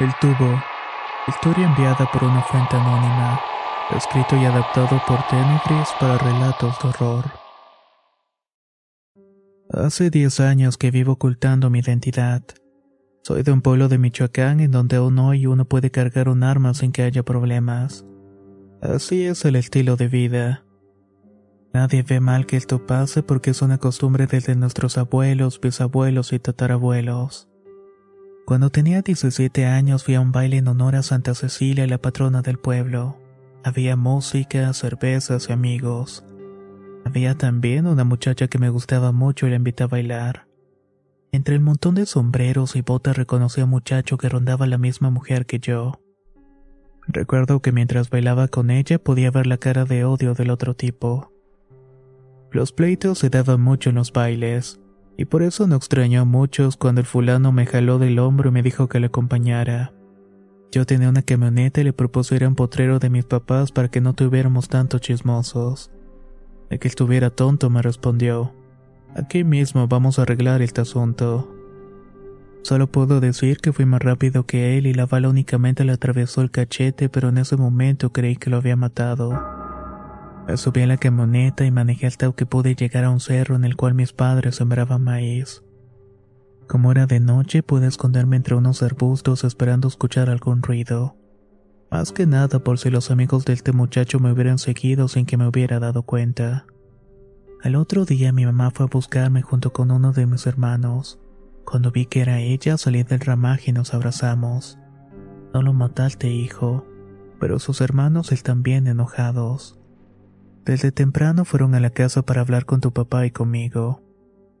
El tubo. Historia enviada por una fuente anónima. Escrito y adaptado por Tenebris para relatos de horror. Hace 10 años que vivo ocultando mi identidad. Soy de un pueblo de Michoacán en donde aún hoy uno puede cargar un arma sin que haya problemas. Así es el estilo de vida. Nadie ve mal que esto pase porque es una costumbre desde nuestros abuelos, bisabuelos y tatarabuelos. Cuando tenía 17 años fui a un baile en honor a Santa Cecilia, la patrona del pueblo. Había música, cervezas y amigos. Había también una muchacha que me gustaba mucho y la invité a bailar. Entre el montón de sombreros y botas reconocí a un muchacho que rondaba la misma mujer que yo. Recuerdo que mientras bailaba con ella podía ver la cara de odio del otro tipo. Los pleitos se daban mucho en los bailes, y por eso no extrañó a muchos cuando el fulano me jaló del hombro y me dijo que le acompañara. Yo tenía una camioneta y le propuse ir a un potrero de mis papás para que no tuviéramos tantos chismosos. De que estuviera tonto me respondió. Aquí mismo vamos a arreglar este asunto. Solo puedo decir que fui más rápido que él y la bala únicamente le atravesó el cachete, pero en ese momento creí que lo había matado. Subí a la camioneta y manejé hasta que pude llegar a un cerro en el cual mis padres sembraban maíz. Como era de noche, pude esconderme entre unos arbustos esperando escuchar algún ruido. Más que nada por si los amigos de este muchacho me hubieran seguido sin que me hubiera dado cuenta. Al otro día mi mamá fue a buscarme junto con uno de mis hermanos. Cuando vi que era ella, salí del ramaje y nos abrazamos. No lo mataste, hijo, pero sus hermanos están bien enojados. Desde temprano fueron a la casa para hablar con tu papá y conmigo.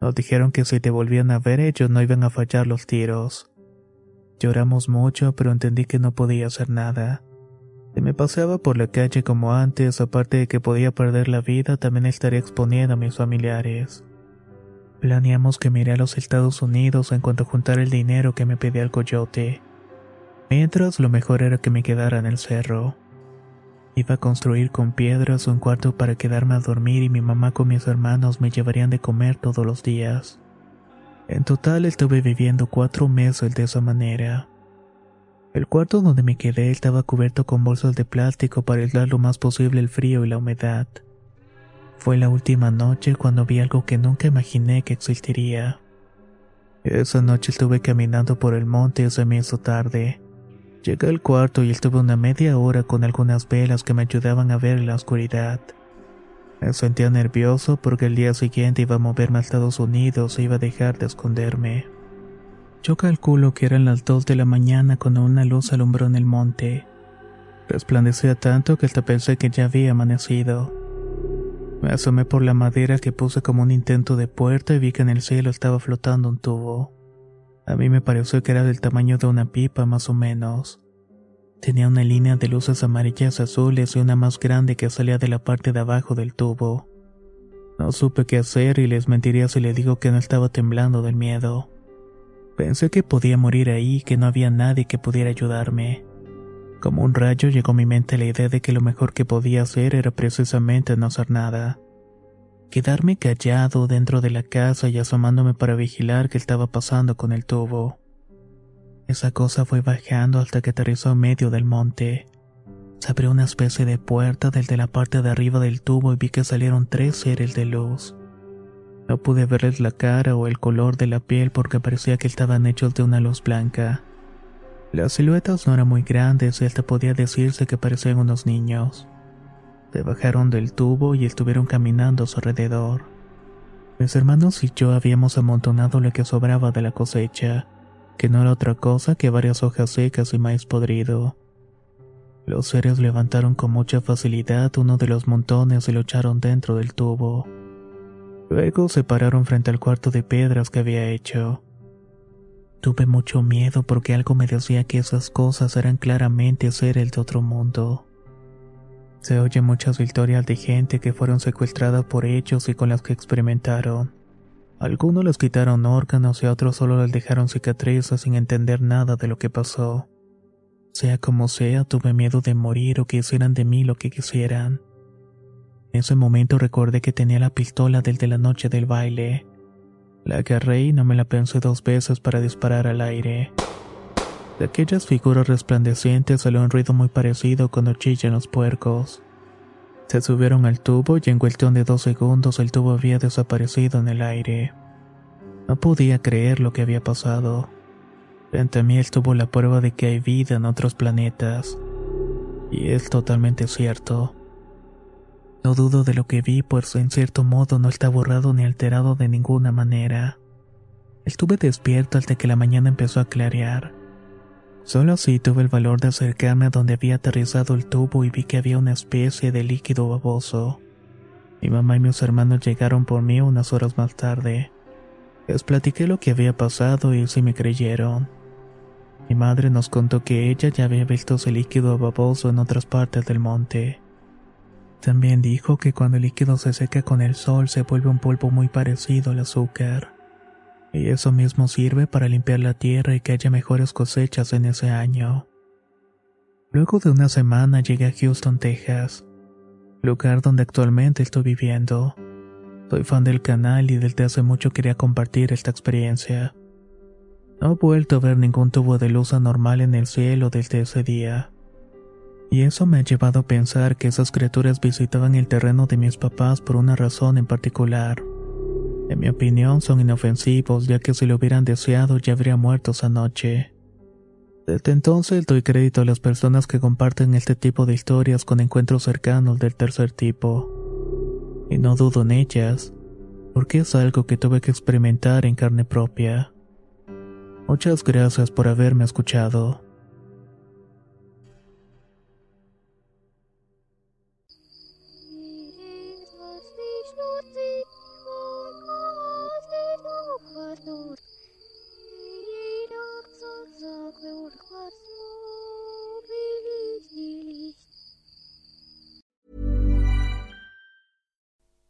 Nos dijeron que si te volvían a ver ellos no iban a fallar los tiros. Lloramos mucho, pero entendí que no podía hacer nada. Si me paseaba por la calle como antes, aparte de que podía perder la vida, también estaría exponiendo a mis familiares. Planeamos que me iré a los Estados Unidos en cuanto juntara el dinero que me pedía el coyote. Mientras, lo mejor era que me quedara en el cerro. Iba a construir con piedras un cuarto para quedarme a dormir y mi mamá con mis hermanos me llevarían de comer todos los días. En total estuve viviendo cuatro meses de esa manera. El cuarto donde me quedé estaba cubierto con bolsas de plástico para aislar lo más posible el frío y la humedad. Fue la última noche cuando vi algo que nunca imaginé que existiría. Esa noche estuve caminando por el monte y se me hizo tarde. Llegué al cuarto y estuve una media hora con algunas velas que me ayudaban a ver en la oscuridad. Me sentía nervioso porque el día siguiente iba a moverme a Estados Unidos e iba a dejar de esconderme. Yo calculo que eran las dos de la mañana cuando una luz alumbró en el monte. Resplandecía tanto que hasta pensé que ya había amanecido. Me asomé por la madera que puse como un intento de puerta y vi que en el cielo estaba flotando un tubo. A mí me pareció que era del tamaño de una pipa más o menos. Tenía una línea de luces amarillas azules y una más grande que salía de la parte de abajo del tubo. No supe qué hacer y les mentiría si les digo que no estaba temblando del miedo. Pensé que podía morir ahí que no había nadie que pudiera ayudarme. Como un rayo llegó a mi mente la idea de que lo mejor que podía hacer era precisamente no hacer nada. Quedarme callado dentro de la casa y asomándome para vigilar qué estaba pasando con el tubo. Esa cosa fue bajando hasta que aterrizó en medio del monte. Se abrió una especie de puerta desde la parte de arriba del tubo y vi que salieron tres seres de luz. No pude verles la cara o el color de la piel porque parecía que estaban hechos de una luz blanca. Las siluetas no eran muy grandes y hasta podía decirse que parecían unos niños. Se bajaron del tubo y estuvieron caminando a su alrededor. Mis hermanos y yo habíamos amontonado lo que sobraba de la cosecha, que no era otra cosa que varias hojas secas y maíz podrido. Los seres levantaron con mucha facilidad uno de los montones y lo echaron dentro del tubo. Luego se pararon frente al cuarto de piedras que había hecho. Tuve mucho miedo porque algo me decía que esas cosas eran claramente seres de otro mundo. Se oyen muchas historias de gente que fueron secuestradas por ellos y con las que experimentaron. Algunos les quitaron órganos y a otros solo les dejaron cicatrices sin entender nada de lo que pasó. Sea como sea, tuve miedo de morir o que hicieran de mí lo que quisieran. En ese momento recordé que tenía la pistola del de la noche del baile. La agarré y no me la pensé dos veces para disparar al aire. De aquellas figuras resplandecientes salió un ruido muy parecido cuando chillan los puercos. Se subieron al tubo y en cuestión de dos segundos el tubo había desaparecido en el aire. No podía creer lo que había pasado. Frente a mí estuvo la prueba de que hay vida en otros planetas. Y es totalmente cierto. No dudo de lo que vi, pues en cierto modo no está borrado ni alterado de ninguna manera. Estuve despierto hasta que la mañana empezó a clarear. Solo así tuve el valor de acercarme a donde había aterrizado el tubo y vi que había una especie de líquido baboso. Mi mamá y mis hermanos llegaron por mí unas horas más tarde. Les platiqué lo que había pasado y sí me creyeron. Mi madre nos contó que ella ya había visto ese líquido baboso en otras partes del monte. También dijo que cuando el líquido se seca con el sol se vuelve un polvo muy parecido al azúcar. Y eso mismo sirve para limpiar la tierra y que haya mejores cosechas en ese año. Luego de una semana llegué a Houston, Texas, lugar donde actualmente estoy viviendo. Soy fan del canal y desde hace mucho quería compartir esta experiencia. No he vuelto a ver ningún tubo de luz anormal en el cielo desde ese día. Y eso me ha llevado a pensar que esas criaturas visitaban el terreno de mis papás por una razón en particular. En mi opinión son inofensivos ya que si lo hubieran deseado ya habría muerto esa noche. Desde entonces doy crédito a las personas que comparten este tipo de historias con encuentros cercanos del tercer tipo. Y no dudo en ellas, porque es algo que tuve que experimentar en carne propia. Muchas gracias por haberme escuchado.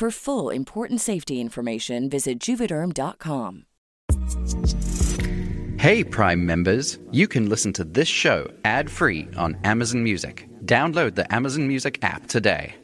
For full important safety information, visit juvederm.com. Hey, Prime members, you can listen to this show ad free on Amazon Music. Download the Amazon Music app today.